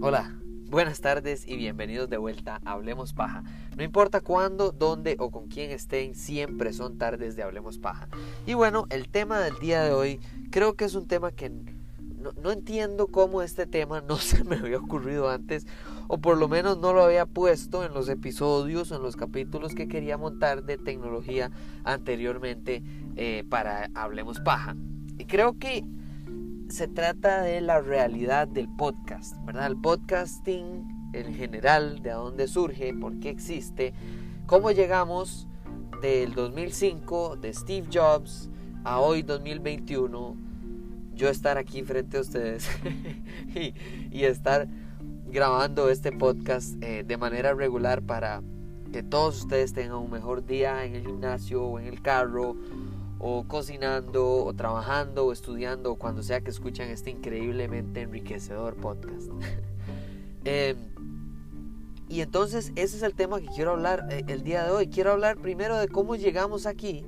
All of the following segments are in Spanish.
Hola, buenas tardes y bienvenidos de vuelta a Hablemos Paja. No importa cuándo, dónde o con quién estén, siempre son tardes de Hablemos Paja. Y bueno, el tema del día de hoy creo que es un tema que no, entiendo cómo este tema no se me había ocurrido antes o por lo menos no lo había puesto en los episodios o en los capítulos que quería montar de tecnología anteriormente eh, para Hablemos Paja. Y creo que se trata de la realidad del podcast, ¿verdad? El podcasting en general, de dónde surge, por qué existe, cómo llegamos del 2005 de Steve Jobs a hoy 2021, yo estar aquí frente a ustedes y, estar grabando este podcast eh, de manera regular para que todos ustedes tengan un mejor día en el gimnasio o en el carro o cocinando o trabajando o estudiando o cuando sea que escuchan este increíblemente enriquecedor podcast. Em, y entonces ese es el tema que quiero hablar eh, el día de hoy. Quiero hablar primero de cómo llegamos aquí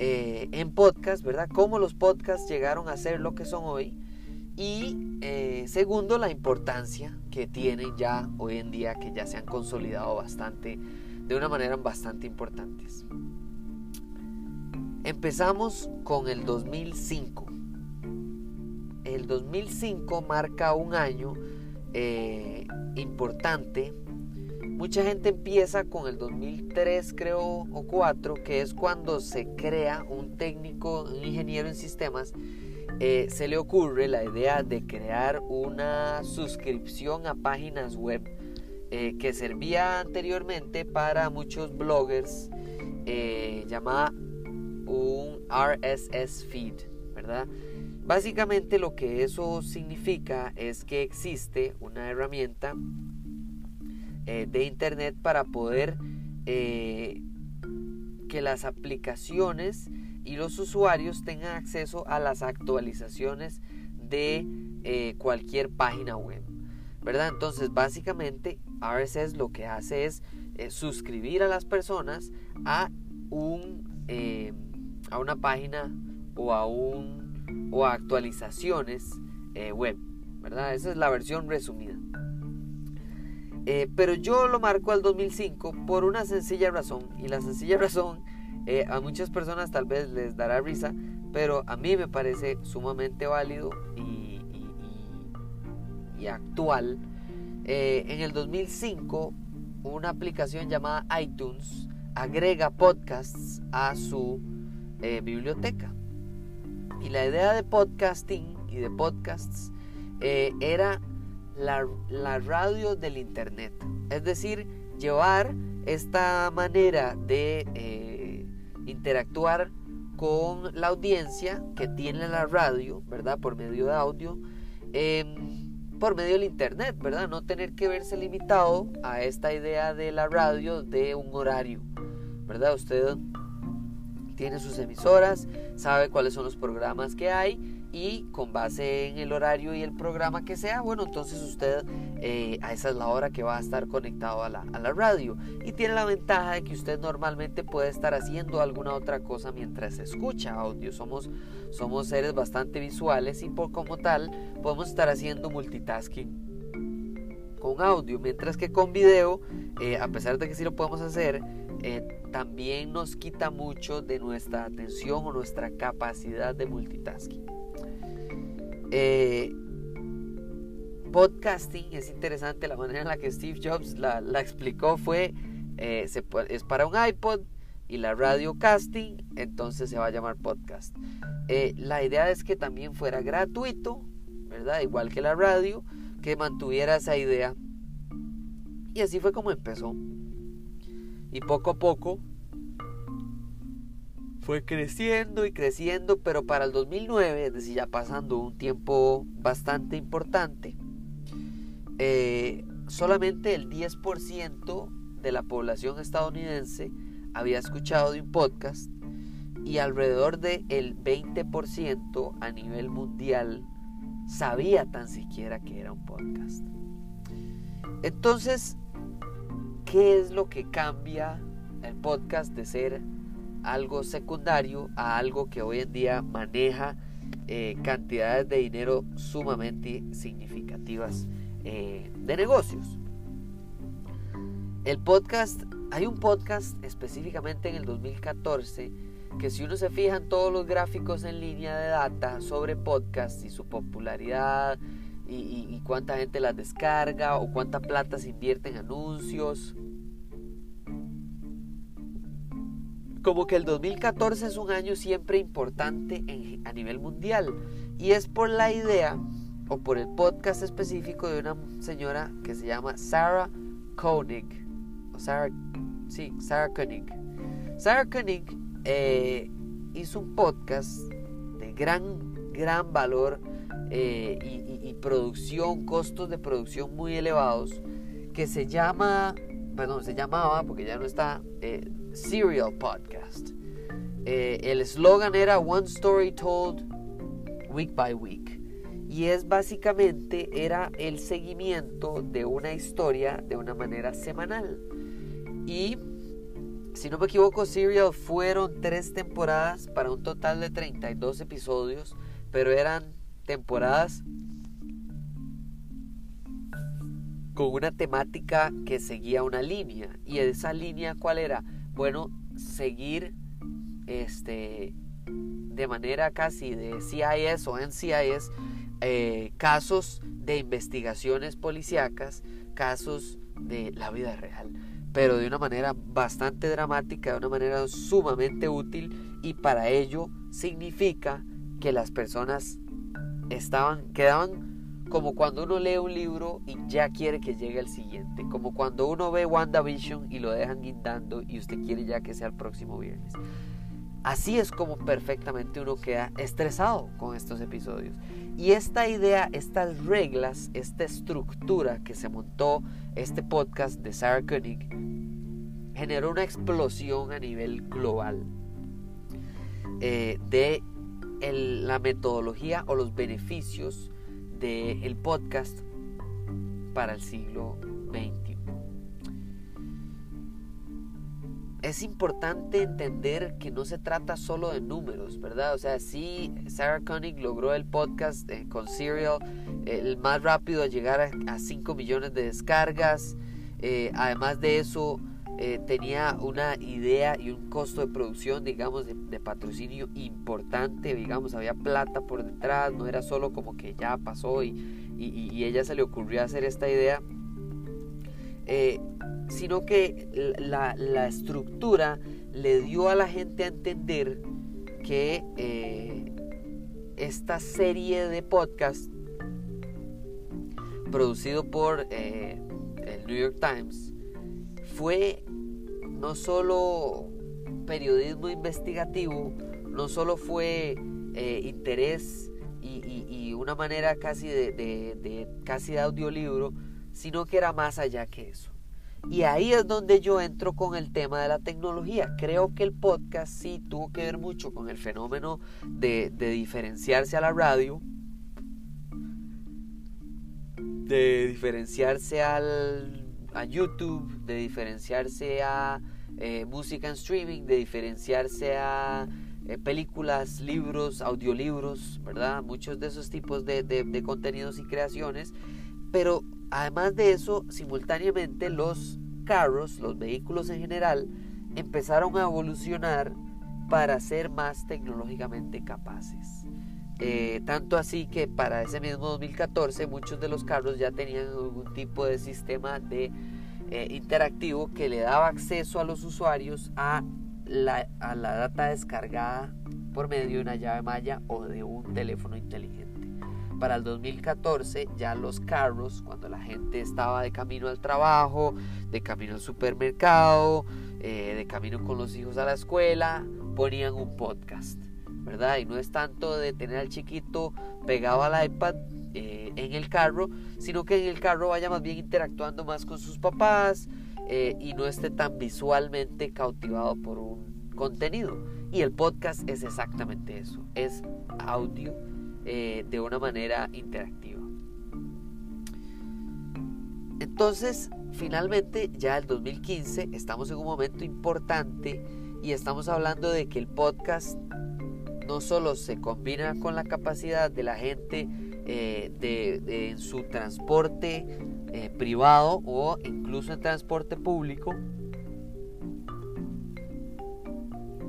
eh, en podcast, ¿verdad? Cómo los podcasts llegaron a ser lo que son hoy. Y eh, segundo, la importancia que tienen ya hoy en día, que ya se han consolidado bastante, de una manera bastante importantes. Empezamos con el 2005. El 2005 marca un año eh, importante. Mucha gente empieza con el 2003 creo o 4, que es cuando se crea un técnico, un ingeniero en sistemas. Eh, se le ocurre la idea de crear una suscripción a páginas web eh, que servía anteriormente para muchos bloggers llamada un RSS feed, ¿verdad? Básicamente lo que eso significa es que existe una herramienta eh, de internet para poder eh, que las aplicaciones y los usuarios tengan acceso a las actualizaciones de eh, cualquier página web. ¿verdad? Entonces básicamente RSS lo que hace es suscribir a las personas a un a una página o a, un, o actualizaciones eh, web, ¿verdad? Esa es la versión resumida. Eh, pero yo lo marco al 2005 por una sencilla razón. Y la sencilla razón eh, a muchas personas tal vez les dará risa, pero a mí me parece sumamente válido y, actual. en el 2005, una aplicación llamada iTunes agrega podcasts a su eh, biblioteca. Y la idea de podcasting y de podcasts eh, era la, radio del Internet. Es decir, llevar esta manera de eh, interactuar con la audiencia que tiene la radio, ¿verdad? Por medio de audio, em, por medio del Internet, ¿verdad? No tener que verse limitado a esta idea de la radio de un horario, ¿verdad? Usted tiene sus emisoras, sabe cuáles son los programas que hay y con base en el horario y el programa que sea, bueno, entonces usted eh, a esa es la hora que va a estar conectado a la, a la, radio y tiene la ventaja de que usted normalmente puede estar haciendo alguna otra cosa mientras escucha audio. Somos, somos seres bastante visuales y por como tal podemos estar haciendo multitasking con audio, mientras que con video, eh, a pesar de que sí lo podemos hacer, eh, también nos quita mucho de nuestra atención o nuestra capacidad de multitasking. Eh, podcasting es interesante, la manera en la que Steve Jobs la, explicó fue, es para un iPod y la radio casting, entonces se va a llamar podcast. la idea es que también fuera gratuito, ¿verdad? Igual que la radio, que mantuviera esa idea. Y así fue como empezó. Y poco a poco fue creciendo y creciendo, pero para el 2009, es decir, ya pasando un tiempo bastante importante, eh, solamente el 10% de la población estadounidense había escuchado de un podcast y alrededor del el 20% a nivel mundial sabía tan siquiera que era un podcast. Entonces, ¿qué es lo que cambia el podcast de ser algo secundario a algo que hoy en día maneja eh, cantidades de dinero sumamente significativas eh, de negocios? El podcast, hay un podcast específicamente en el 2014 que si uno se fija en todos los gráficos en línea de data sobre podcast y su popularidad y, cuánta gente las descarga o cuánta plata se invierte en anuncios, como que el 2014 es un año siempre importante a nivel mundial. Y es por la idea o por el podcast específico de una señora que se llama Sarah Koenig. O Sarah, sí, Sarah Koenig. Sarah Koenig eh, hizo un podcast de gran, gran valor eh, y, producción, costos de producción muy elevados, que se llama, bueno, se llamaba, porque ya no está, eh, Serial Podcast. el eslogan era One Story Told Week by Week. Y es básicamente, era el seguimiento de una historia de una manera semanal. Y si no me equivoco, Serial fueron tres temporadas para un total de 32 episodios, pero eran temporadas con una temática que seguía una línea. ¿Y esa línea cuál era? Bueno, seguir este, de manera casi de CIS o NCIS eh, casos de investigaciones policíacas, casos de la vida real pero de una manera bastante dramática, de una manera sumamente útil y para ello significa que las personas estaban quedaban como cuando uno lee un libro y ya quiere que llegue el siguiente, como cuando uno ve WandaVision y lo dejan guindando y usted quiere ya que sea el próximo viernes. Así es como perfectamente uno queda estresado con estos episodios. Y esta idea, estas reglas, esta estructura que se montó este podcast de Sarah Koenig generó una explosión a nivel global eh, de la metodología o los beneficios del podcast para el siglo XX. es importante entender que no se trata solo de números, ¿verdad? O sea, sí, Sarah Koenig logró el podcast eh, con Serial, el más rápido a llegar a, 5 millones de descargas. Eh, además de eso, eh, tenía una idea y un costo de producción, digamos, de, patrocinio importante, digamos, había plata por detrás, no era solo como que ya pasó y, y, ella se le ocurrió hacer esta idea sino que la, estructura le dio a la gente a entender que eh, esta serie de podcast producido por eh, el New York Times fue no solo periodismo investigativo, no solo fue eh, interés y, una manera casi de, casi de audiolibro, sino que era más allá que eso. Y ahí es donde yo entro con el tema de la tecnología. Creo que el podcast sí tuvo que ver mucho con el fenómeno de, diferenciarse a la radio, de diferenciarse al, a YouTube, de diferenciarse a eh, música en streaming, de diferenciarse a eh, películas, libros, audiolibros, ¿verdad? Muchos de esos tipos de, de contenidos y creaciones. Pero Además de eso, simultáneamente los carros, los vehículos en general, empezaron a evolucionar para ser más tecnológicamente capaces. Eh, tanto así que para ese mismo 2014 muchos de los carros ya tenían algún tipo de sistema de eh, interactivo que le daba acceso a los usuarios a la, a la data descargada por medio de una llave malla o de un teléfono inteligente para el 2014 ya los carros, cuando la gente estaba de camino al trabajo, de camino al supermercado, eh, de camino con los hijos a la escuela, ponían un podcast, ¿verdad? Y no es tanto de tener al chiquito pegado al iPad eh, en el carro, sino que en el carro vaya más bien interactuando más con sus papás eh, y no esté tan visualmente cautivado por un contenido. Y el podcast es exactamente eso, es audio eh, de una manera interactiva. Entonces, finalmente ya el 2015 estamos en un momento importante y estamos hablando de que el podcast no solo se combina con la capacidad de la gente eh, de, en su transporte eh, privado o incluso en transporte público,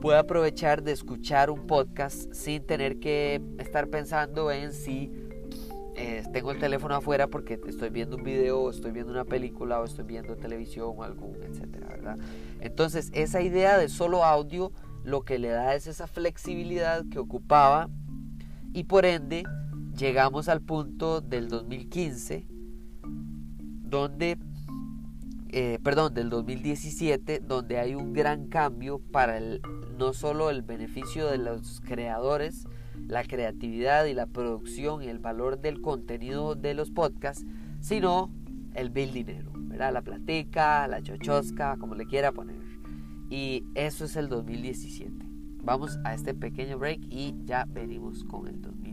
puede aprovechar de escuchar un podcast sin tener que estar pensando en si eh, tengo el teléfono afuera porque estoy viendo un video, o estoy viendo una película, o estoy viendo televisión o algo, etcétera, ¿verdad? Entonces, esa idea de solo audio lo que le da es esa flexibilidad que ocupaba y por ende llegamos al punto del 2015 donde eh, perdón, del 2017, donde hay un gran cambio para el, no solo el beneficio de los creadores, la creatividad y la producción y el valor del contenido de los podcasts, sino el bill dinero. La platica, la chochosca, como le quiera poner. Y eso es el 2017. Vamos a este pequeño break y ya venimos con el 2017.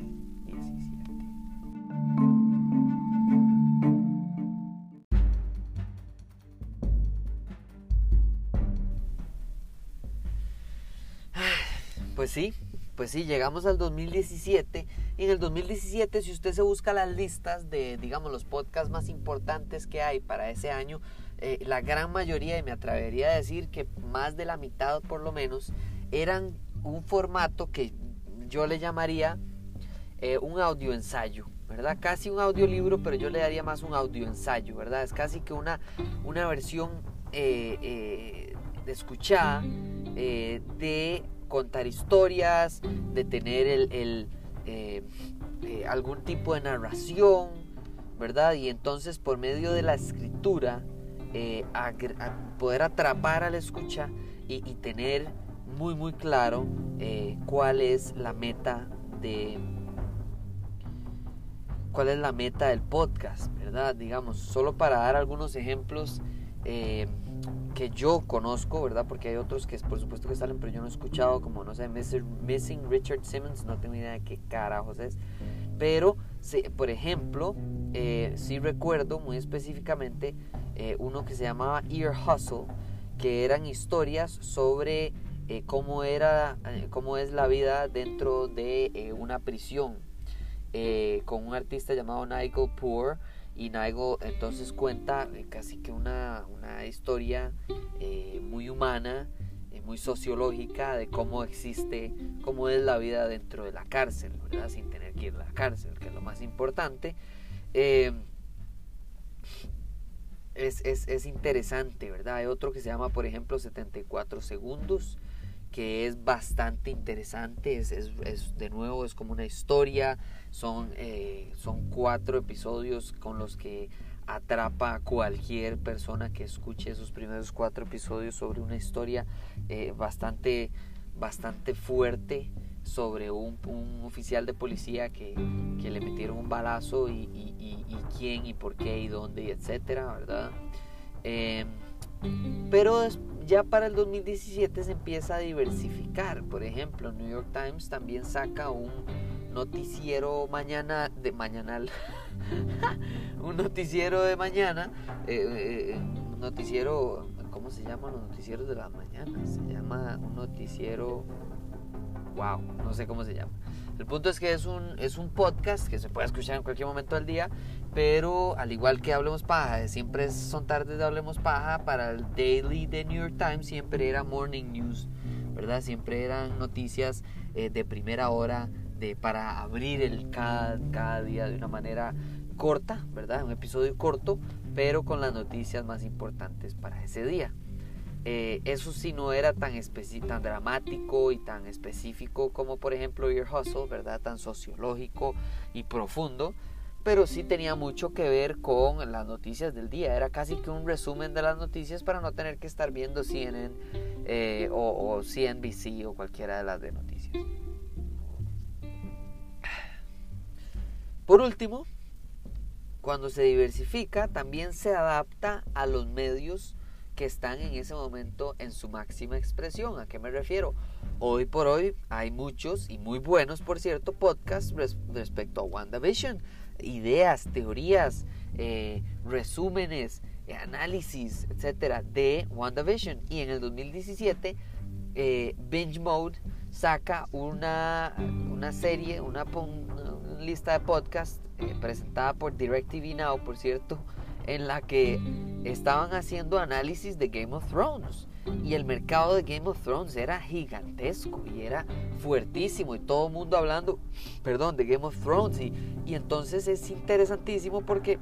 Pues sí, pues sí, llegamos al 2017. Y en el 2017, si usted se busca las listas de, digamos, los podcasts más importantes que hay para ese año, eh, la gran mayoría, y me atrevería a decir que más de la mitad por lo menos, eran un formato que yo le llamaría eh, un audio ensayo. ¿verdad? Casi un audiolibro, pero yo le daría más un audio ensayo, ¿verdad? Es casi que una, una versión eh, de escuchada de contar historias, de tener el, eh, eh, algún tipo de narración, ¿verdad? Y entonces por medio de la escritura, eh, poder atrapar al escucha y, y tener muy muy claro cuál es la meta de cuál es la meta del podcast, ¿verdad? Digamos, solo para dar algunos ejemplos que yo conozco, ¿verdad? Porque hay otros que por supuesto que salen, pero yo no he escuchado, como no sé, Missing Richard Simmons, no tengo idea de qué carajos es. Pero, por ejemplo, eh, sí recuerdo muy específicamente eh, uno que se llamaba Ear Hustle, que eran historias sobre eh, cómo, era, cómo es la vida dentro de una prisión, con un artista llamado Nigel Poor y Naigo entonces cuenta eh, casi que una, una historia eh, muy humana, eh, muy sociológica de cómo existe, cómo es la vida dentro de la cárcel, ¿verdad? Sin tener que ir a la cárcel, que es lo más importante. es, es, es, interesante, ¿verdad? Hay otro que se llama, por ejemplo, 74 segundos, que es bastante interesante, es, es, de nuevo es como una historia, son, eh, son cuatro episodios con los que atrapa a cualquier persona que escuche esos primeros cuatro episodios sobre una historia eh, bastante, bastante fuerte sobre un, un, oficial de policía que, que, le metieron un balazo y, y, y, y, quién y por qué y dónde y etcétera, ¿verdad? Eh, pero ya para el 2017 se empieza a diversificar. Por ejemplo, New York Times también saca un noticiero mañana de mañanal. un noticiero de mañana. Eh, eh, un noticiero. ¿Cómo se llaman los noticieros de la mañana? Se llama un noticiero. Wow, no sé cómo se llama. El punto es que es un, es un podcast que se puede escuchar en cualquier momento del día, pero al igual que Hablemos Paja, siempre son tardes de Hablemos Paja, para el daily de New York Times siempre era morning news, ¿verdad? Siempre eran noticias eh, de primera hora de, para abrir el cada, cada día de una manera corta, ¿verdad? Un episodio corto, pero con las noticias más importantes para ese día. Eh, eso sí no era tan, tan dramático y tan específico como por ejemplo Ear Hustle, ¿verdad? Tan sociológico y profundo, pero sí tenía mucho que ver con las noticias del día. Era casi que un resumen de las noticias para no tener que estar viendo CNN eh, o, o CNBC o cualquiera de las de noticias. Por último, cuando se diversifica, también se adapta a los medios que están en ese momento en su máxima expresión. ¿A qué me refiero? Hoy por hoy hay muchos y muy buenos, por cierto, podcasts respecto a WandaVision. Ideas, teorías, eh, resúmenes, análisis, etcétera, de WandaVision. Y en el 2017, eh, Binge Mode saca una, una serie, una, lista de podcast eh, presentada por DirecTV Now, por cierto, en la que estaban haciendo análisis de Game of Thrones. Y el mercado de Game of Thrones era gigantesco y era fuertísimo y todo el mundo hablando, perdón, de Game of Thrones. Y, y entonces es interesantísimo porque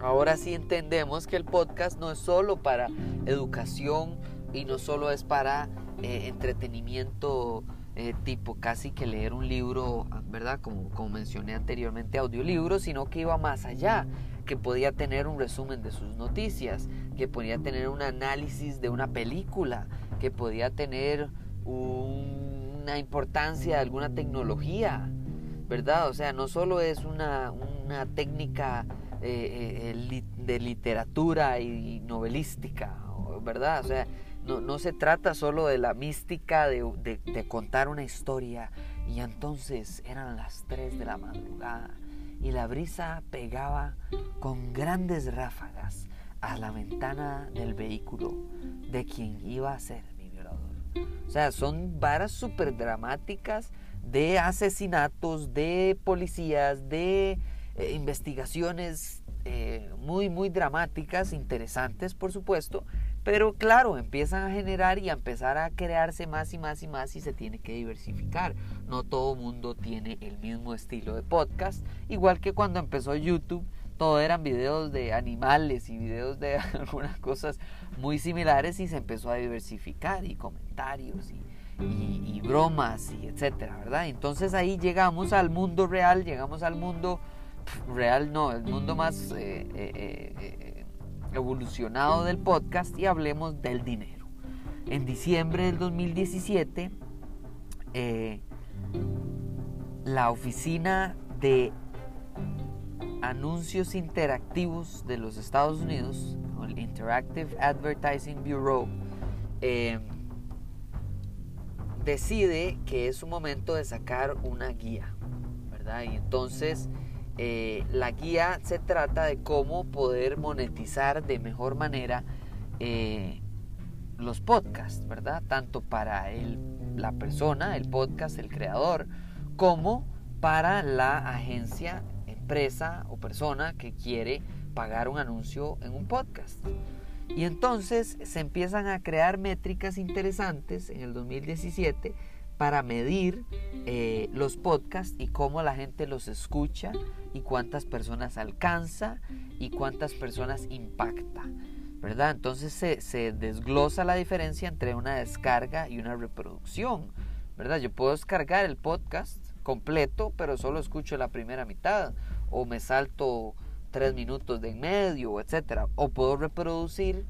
ahora sí entendemos que el podcast no es solo para educación y no solo es para eh, entretenimiento eh, tipo casi que leer un libro, ¿verdad? Como, como mencioné anteriormente, audiolibro, sino que iba más allá, que podía tener un resumen de sus noticias, que podía tener un análisis de una película, que podía tener una importancia de alguna tecnología, ¿verdad? O sea, no solo es una, una técnica eh, eh, de literatura y novelística, ¿verdad? O sea, no, no se trata solo de la mística de, de, contar una historia. Y entonces eran las 3 de la madrugada y la brisa pegaba con grandes ráfagas a la ventana del vehículo de quien iba a ser mi violador. O sea, son varas súper dramáticas de asesinatos, de policías, de eh, investigaciones eh, muy, muy dramáticas, interesantes por supuesto, pero claro, empiezan a generar y a empezar a crearse más y más y más y se tiene que diversificar. No todo mundo tiene el mismo estilo de podcast, igual que cuando empezó YouTube, todo eran videos de animales y videos de algunas cosas muy similares y se empezó a diversificar y comentarios y, bromas y etcétera, ¿verdad? Entonces ahí llegamos al mundo real, llegamos al mundo real, no, el mundo más eh, eh, eh, evolucionado del podcast y hablemos del dinero. En diciembre del 2017, eh, la oficina de anuncios interactivos de los Estados Unidos, el Interactive Advertising Bureau, eh, decide que es un momento de sacar una guía, ¿verdad? Y entonces eh, la guía se trata de cómo poder monetizar de mejor manera eh, los podcasts, ¿verdad? Tanto para la persona, el podcast, el creador, como para la agencia, empresa o persona que quiere pagar un anuncio en un podcast. Y entonces se empiezan a crear métricas interesantes en el 2017 para medir eh, los podcasts y cómo la gente los escucha y cuántas personas alcanza y cuántas personas impacta. ¿verdad? Entonces se, desglosa la diferencia entre una descarga y una reproducción, ¿verdad? Yo puedo descargar el podcast completo, pero solo escucho la primera mitad, o me salto tres minutos de en medio, etcétera, o puedo reproducir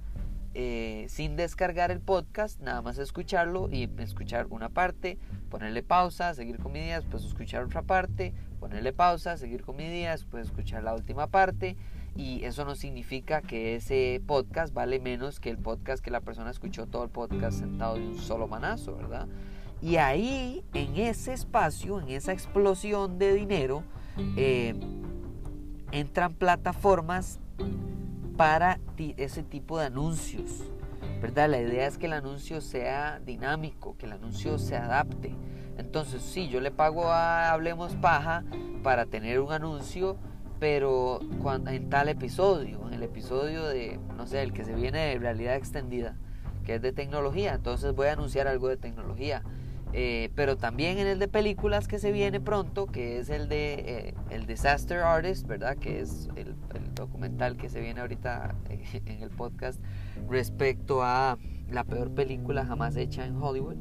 eh, sin descargar el podcast, nada más escucharlo y escuchar una parte, ponerle pausa, seguir con mi día, después escuchar otra parte, ponerle pausa, seguir con mi día, después escuchar la última parte. Y eso no significa que ese podcast vale menos que el podcast que la persona escuchó todo el podcast sentado de un solo manazo, ¿verdad? Y ahí, en ese espacio, en esa explosión de dinero, eh, entran plataformas para ese tipo de anuncios. ¿verdad? La idea es que el anuncio sea dinámico, que el anuncio se adapte. Entonces, sí, yo le pago a Hablemos Paja para tener un anuncio, pero cuando, en tal episodio, en el episodio de, no sé, el que se viene de realidad extendida, que es de tecnología, entonces voy a anunciar algo de tecnología. Eh, pero también en el de películas que se viene pronto, que es el de eh, el Disaster Artist, ¿verdad? Que es el, documental que se viene ahorita eh, en el podcast respecto a la peor película jamás hecha en Hollywood.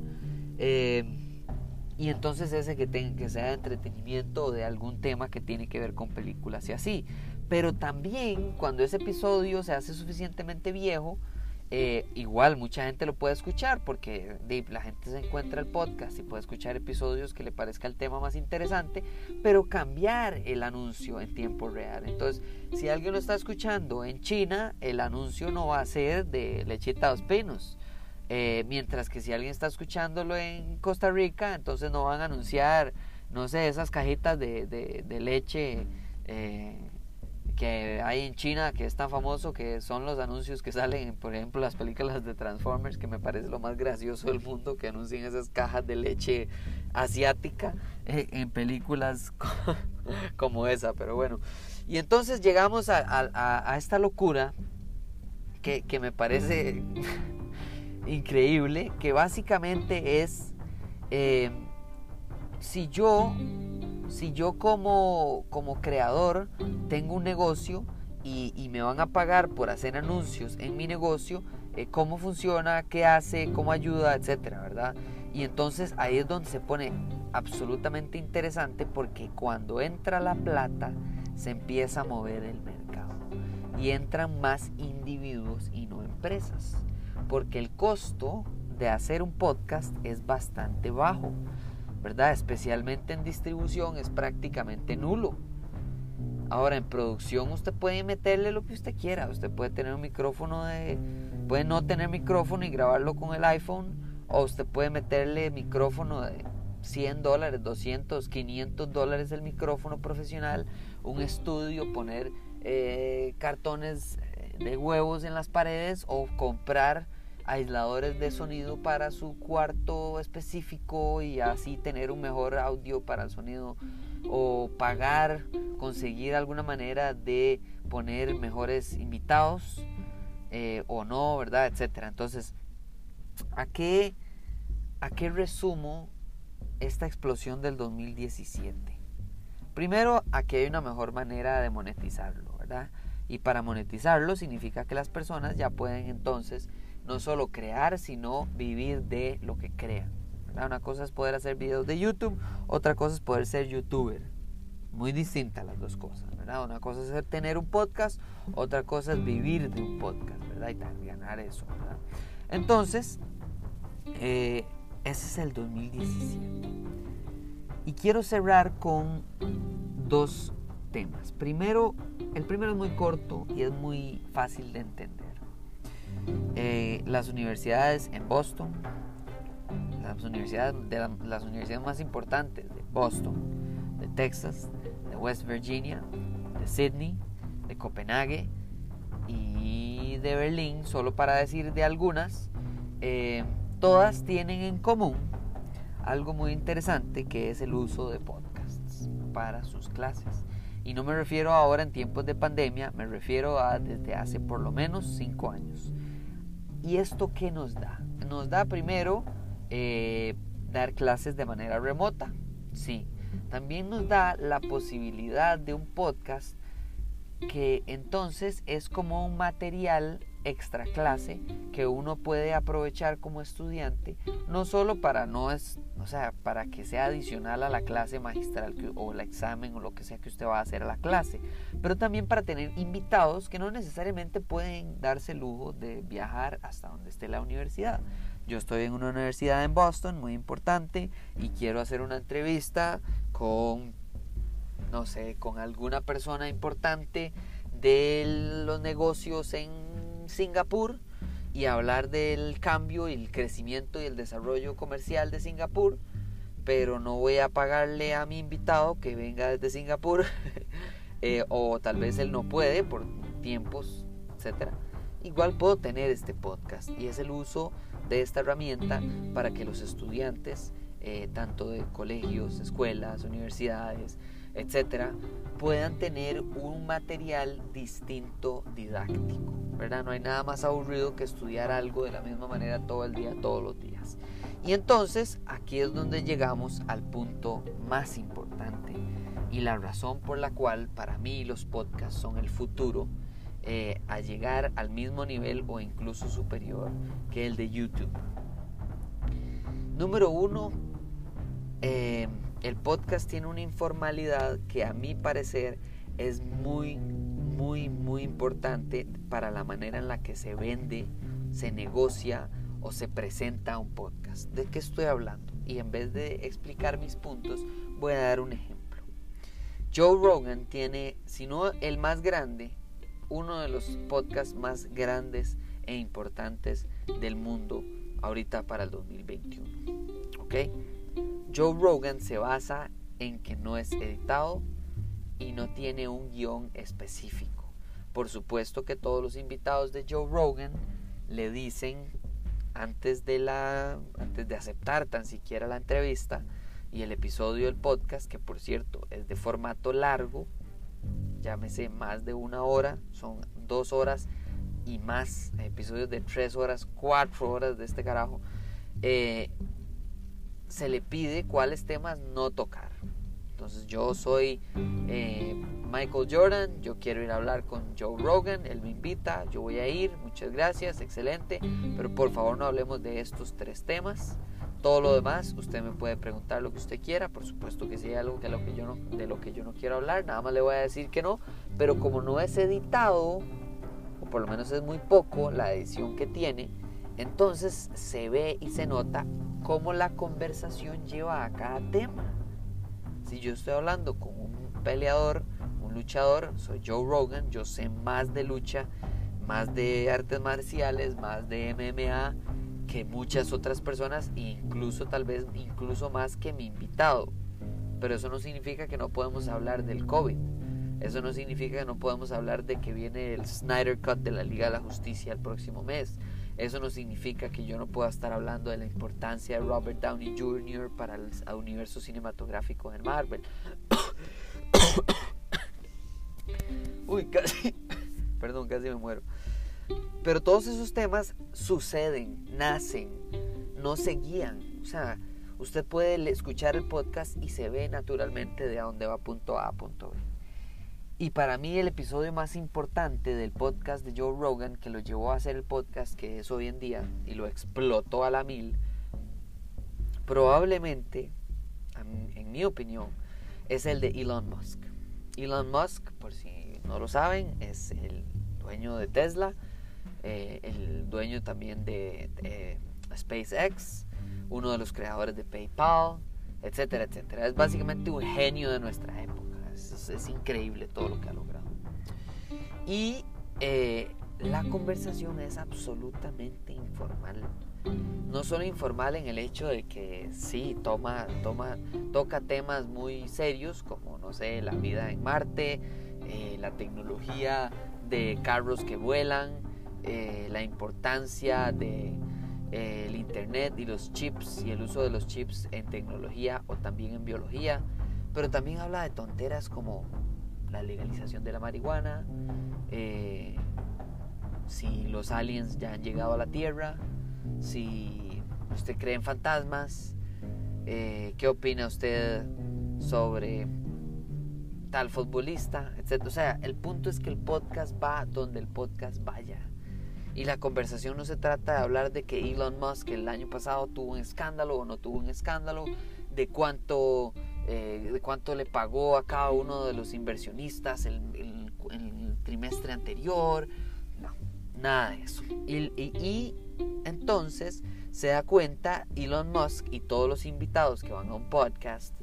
y entonces ese que, tenga, que sea de entretenimiento o de algún tema que tiene que ver con películas y así. Pero también cuando ese episodio se hace suficientemente viejo, eh, igual mucha gente lo puede escuchar porque la gente se encuentra el podcast y puede escuchar episodios que le parezca el tema más interesante, pero cambiar el anuncio en tiempo real. Entonces, si alguien lo está escuchando en China, el anuncio no va a ser de lechita dos pinos. Eh, mientras que si alguien está escuchándolo en Costa Rica, entonces no van a anunciar, no sé, esas cajitas de, de, leche. Eh, que hay en China que es tan famoso que son los anuncios que salen por ejemplo las películas de Transformers que me parece lo más gracioso del mundo que anuncian esas cajas de leche asiática eh, en películas como esa pero bueno. Y entonces llegamos a, esta locura que, me parece increíble que básicamente es eh, si yo si yo como, como creador tengo un negocio y, me van a pagar por hacer anuncios en mi negocio, eh, cómo funciona, qué hace, cómo ayuda, etcétera, ¿verdad? Y entonces ahí es donde se pone absolutamente interesante porque cuando entra la plata se empieza a mover el mercado y entran más individuos y no empresas, porque el costo de hacer un podcast es bastante bajo. ¿Verdad? Especialmente en distribución es prácticamente nulo. Ahora en producción usted puede meterle lo que usted quiera. Usted puede tener un micrófono de... Puede no tener micrófono y grabarlo con el iPhone. O usted puede meterle micrófono de 100 dólares, 200, 500 dólares el micrófono profesional. Un estudio, poner eh, cartones de huevos en las paredes o comprar aisladores de sonido para su cuarto específico y así tener un mejor audio para el sonido o pagar, conseguir alguna manera de poner mejores invitados eh, o no, ¿verdad? Etcétera. Entonces, ¿a qué, ¿a qué resumo esta explosión del 2017? Primero, aquí hay una mejor manera de monetizarlo, ¿verdad? Y para monetizarlo significa que las personas ya pueden entonces no solo crear, sino vivir de lo que crean. Una cosa es poder hacer videos de YouTube, otra cosa es poder ser youtuber. Muy distintas las dos cosas, ¿verdad? Una cosa es tener un podcast, otra cosa es vivir de un podcast, ¿verdad? Y ganar eso, ¿verdad? Entonces, eh, ese es el 2017. Y quiero cerrar con dos temas. Primero, el primero es muy corto y es muy fácil de entender. Las universidades en Boston, las universidades, de las universidades más importantes de Boston, de Texas, de West Virginia, de Sydney, de Copenhague y de Berlín, solo para decir de algunas, eh, todas tienen en común algo muy interesante que es el uso de podcasts para sus clases. Y no me refiero ahora en tiempos de pandemia, me refiero a desde hace por lo menos cinco años. ¿Y esto qué nos da? Nos da primero eh, dar clases de manera remota, sí. También nos da la posibilidad de un podcast que entonces es como un material extra clase que uno puede aprovechar como estudiante, no solo para no es, o sea, para que sea adicional a la clase magistral o el examen o lo que sea que usted va a hacer a la clase, pero también para tener invitados que no necesariamente pueden darse el lujo de viajar hasta donde esté la universidad. Yo estoy en una universidad en Boston muy importante y quiero hacer una entrevista con no sé, con alguna persona importante de los negocios en Singapur y hablar del cambio y el crecimiento y el desarrollo comercial de Singapur, pero no voy a pagarle a mi invitado que venga desde Singapur, eh, o tal vez él no puede por tiempos, etcétera. Igual puedo tener este podcast y es el uso de esta herramienta para que los estudiantes, eh, tanto de colegios, escuelas, universidades, etcétera, puedan tener un material distinto didáctico. ¿verdad? No hay nada más aburrido que estudiar algo de la misma manera todo el día, todos los días. Y entonces aquí es donde llegamos al punto más importante y la razón por la cual para mí los podcasts son el futuro eh, a llegar al mismo nivel o incluso superior que el de YouTube. Número uno, eh, el podcast tiene una informalidad que a mi parecer es muy, muy, muy importante para la manera en la que se vende, se negocia o se presenta un podcast. ¿De qué estoy hablando? Y en vez de explicar mis puntos, voy a dar un ejemplo. Joe Rogan tiene, si no el más grande, uno de los podcasts más grandes e importantes del mundo ahorita para el 2021. ¿Ok? Joe Rogan se basa en que no es editado y no tiene un guion específico. Por supuesto que todos los invitados de Joe Rogan le dicen antes de la antes de aceptar tan siquiera la entrevista y el episodio del podcast que por cierto es de formato largo llámese más de una hora son dos horas y más episodios de tres horas cuatro horas de este carajo eh, se le pide cuáles temas no tocar. Entonces yo soy eh, Michael Jordan, yo quiero ir a hablar con Joe Rogan, él me invita, yo voy a ir, muchas gracias, excelente, pero por favor no hablemos de estos tres temas. Todo lo demás, usted me puede preguntar lo que usted quiera, por supuesto que si hay algo que lo que yo no, de lo que yo no quiero hablar, nada más le voy a decir que no, pero como no es editado, o por lo menos es muy poco la edición que tiene, entonces se ve y se nota cómo la conversación lleva a cada tema. Si yo estoy hablando con un peleador, un luchador, soy Joe Rogan, yo sé más de lucha, más de artes marciales, más de MMA que muchas otras personas, incluso tal vez incluso más que mi invitado. Pero eso no significa que no podemos hablar del COVID. Eso no significa que no podemos hablar de que viene el Snyder Cut de la Liga de la Justicia el próximo mes. Eso no significa que yo no pueda estar hablando de la importancia de Robert Downey Jr. para el universo cinematográfico en Marvel. Uy, casi. Perdón, casi me muero. Pero todos esos temas suceden, nacen, no se guían. O sea, usted puede escuchar el podcast y se ve naturalmente de dónde va punto A a punto B. Y para mí el episodio más importante del podcast de Joe Rogan, que lo llevó a hacer el podcast que es hoy en día y lo explotó a la mil, probablemente, en mi opinión, es el de Elon Musk. Elon Musk, por si no lo saben, es el dueño de Tesla, eh, el dueño también de, de SpaceX, uno de los creadores de PayPal, etcétera, etcétera. Es básicamente un genio de nuestra época es, increíble todo lo que ha logrado. Y eh, la conversación es absolutamente informal. No solo informal en el hecho de que sí, toma, toma, toca temas muy serios como, no sé, la vida en Marte, eh, la tecnología de carros que vuelan, eh, la importancia de el internet y los chips y el uso de los chips en tecnología o también en biología, pero también habla de tonteras como la legalización de la marihuana, eh, si los aliens ya han llegado a la Tierra, si usted cree en fantasmas, eh, qué opina usted sobre tal futbolista, etc. O sea, el punto es que el podcast va donde el podcast vaya. Y la conversación no se trata de hablar de que Elon Musk el año pasado tuvo un escándalo o no tuvo un escándalo, de cuánto eh, cuánto le pagó a cada uno de los inversionistas el, trimestre anterior, no, nada de eso. Y, entonces se da cuenta Elon Musk y todos los invitados que van a un podcast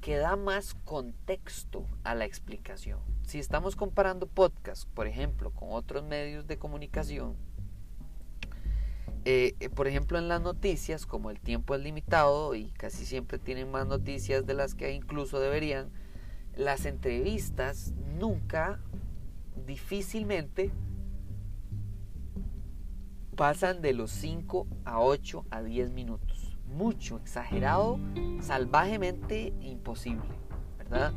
que da más contexto a la explicación. Si estamos comparando podcast, por ejemplo, con otros medios de comunicación, eh, eh, por ejemplo, en las noticias, como el tiempo es limitado y casi siempre tienen más noticias de las que incluso deberían, las entrevistas nunca, difícilmente, pasan de los 5 a 8 a 10 minutos. Mucho, exagerado, salvajemente imposible, ¿verdad?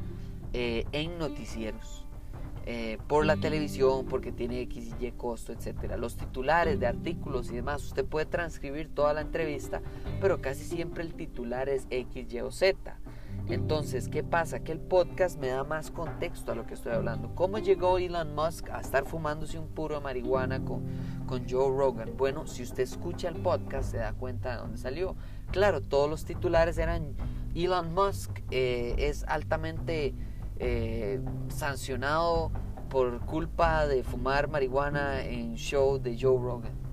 Eh, en noticieros. Eh, por la televisión, porque tiene X y Y costo, etcétera. Los titulares de artículos y demás, usted puede transcribir toda la entrevista, pero casi siempre el titular es X, Y o Z. Entonces, ¿qué pasa? Que el podcast me da más contexto a lo que estoy hablando. ¿Cómo llegó Elon Musk a estar fumándose un puro de marihuana con, con Joe Rogan? Bueno, si usted escucha el podcast, se da cuenta de dónde salió. Claro, todos los titulares eran Elon Musk eh, es altamente eh, sancionado por culpa de fumar marihuana en show de Joe Rogan.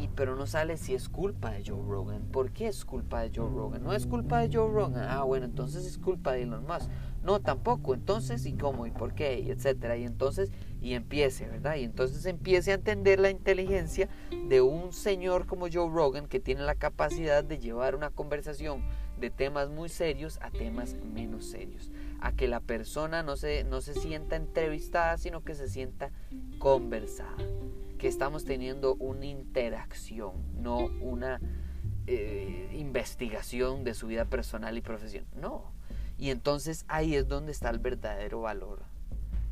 Y, pero no sale si es culpa de Joe Rogan. ¿Por qué es culpa de Joe Rogan? No es culpa de Joe Rogan. Ah, bueno, entonces es culpa de Elon Musk. No, tampoco. Entonces, ¿y cómo? ¿Y por qué? Y etcétera. Y entonces, y empiece, ¿verdad? Y entonces empiece a entender la inteligencia de un señor como Joe Rogan que tiene la capacidad de llevar una conversación de temas muy serios a temas menos serios. A que la persona no se, no se sienta entrevistada, sino que se sienta conversada. Que estamos teniendo una interacción, no una eh, investigación de su vida personal y profesional. No. Y entonces ahí es donde está el verdadero valor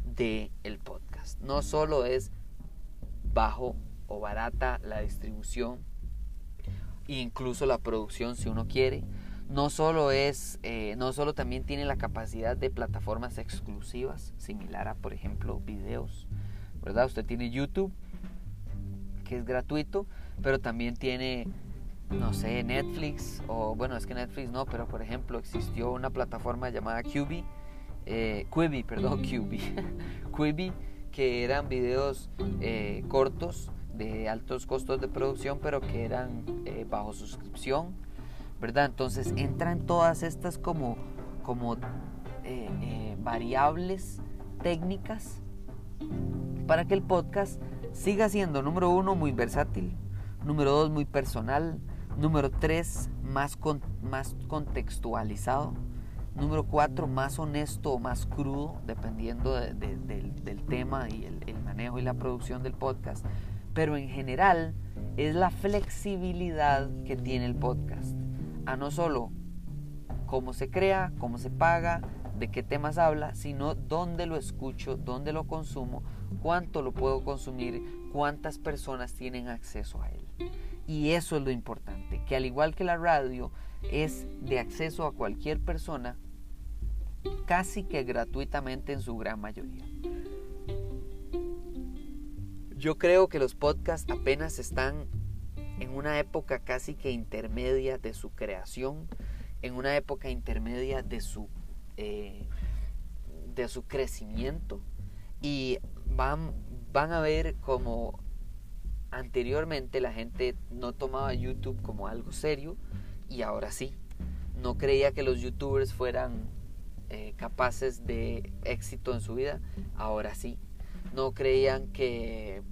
del el podcast. No solo es bajo o barata la distribución, incluso la producción si uno quiere. No solo es, eh, no solo también tiene la capacidad de plataformas exclusivas, similar a por ejemplo videos, ¿verdad? Usted tiene YouTube, que es gratuito, pero también tiene, no sé, Netflix, o bueno, es que Netflix no, pero por ejemplo existió una plataforma llamada Quibi, eh, Quibi, perdón, Quibi, que eran videos eh, cortos de altos costos de producción, pero que eran eh, bajo suscripción, ¿verdad? Entonces entran todas estas como, como eh, eh, variables técnicas para que el podcast siga siendo, número uno, muy versátil, número dos, muy personal, número tres, más, más contextualizado, número cuatro, más honesto o más crudo, dependiendo del, tema y el manejo y la producción del podcast pero en general es la flexibilidad que tiene el podcast. A no solo cómo se crea, cómo se paga, de qué temas habla, sino dónde lo escucho, dónde lo consumo, cuánto lo puedo consumir, cuántas personas tienen acceso a él. Y eso es lo importante, que al igual que la radio es de acceso a cualquier persona, casi que gratuitamente en su gran mayoría. Yo creo que los podcasts apenas están en una época casi que intermedia de su creación, en una época intermedia de su, eh, de su crecimiento y van, van a ver como anteriormente la gente no tomaba YouTube como algo serio y ahora sí. No creía que los youtubers fueran eh, capaces de éxito en su vida, ahora sí. No creían que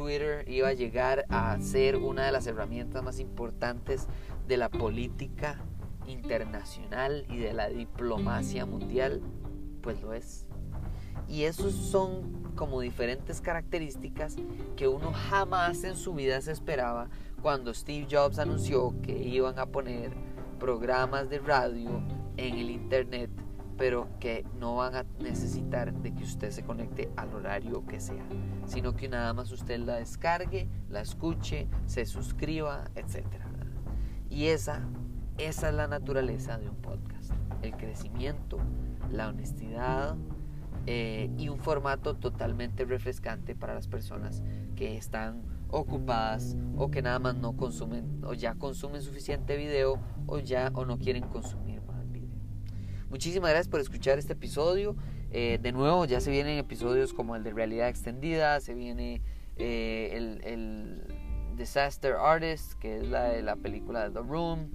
Twitter iba a llegar a ser una de las herramientas más importantes de la política internacional y de la diplomacia mundial, pues lo es. Y esos son como diferentes características que uno jamás en su vida se esperaba cuando Steve Jobs anunció que iban a poner programas de radio en el Internet pero que no van a necesitar de que usted se conecte al horario que sea, sino que nada más usted la descargue, la escuche, se suscriba, etc. Y esa, esa es la naturaleza de un podcast, el crecimiento, la honestidad eh, y un formato totalmente refrescante para las personas que están ocupadas o que nada más no consumen o ya consumen suficiente video o ya o no quieren consumir Muchísimas gracias por escuchar este episodio. Eh, de nuevo, ya se vienen episodios como el de realidad extendida, se viene eh, el, Disaster Artist, que es la de la película de The Room.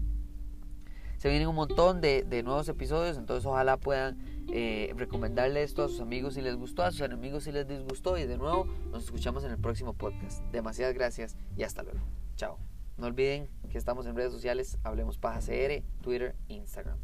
Se vienen un montón de, nuevos episodios, entonces ojalá puedan eh, recomendarle esto a sus amigos si les gustó, a sus enemigos si les disgustó. Y de nuevo, nos escuchamos en el próximo podcast. Demasiadas gracias y hasta luego. Chao. No olviden que estamos en redes sociales, Hablemos Paja CR, Twitter, Instagram.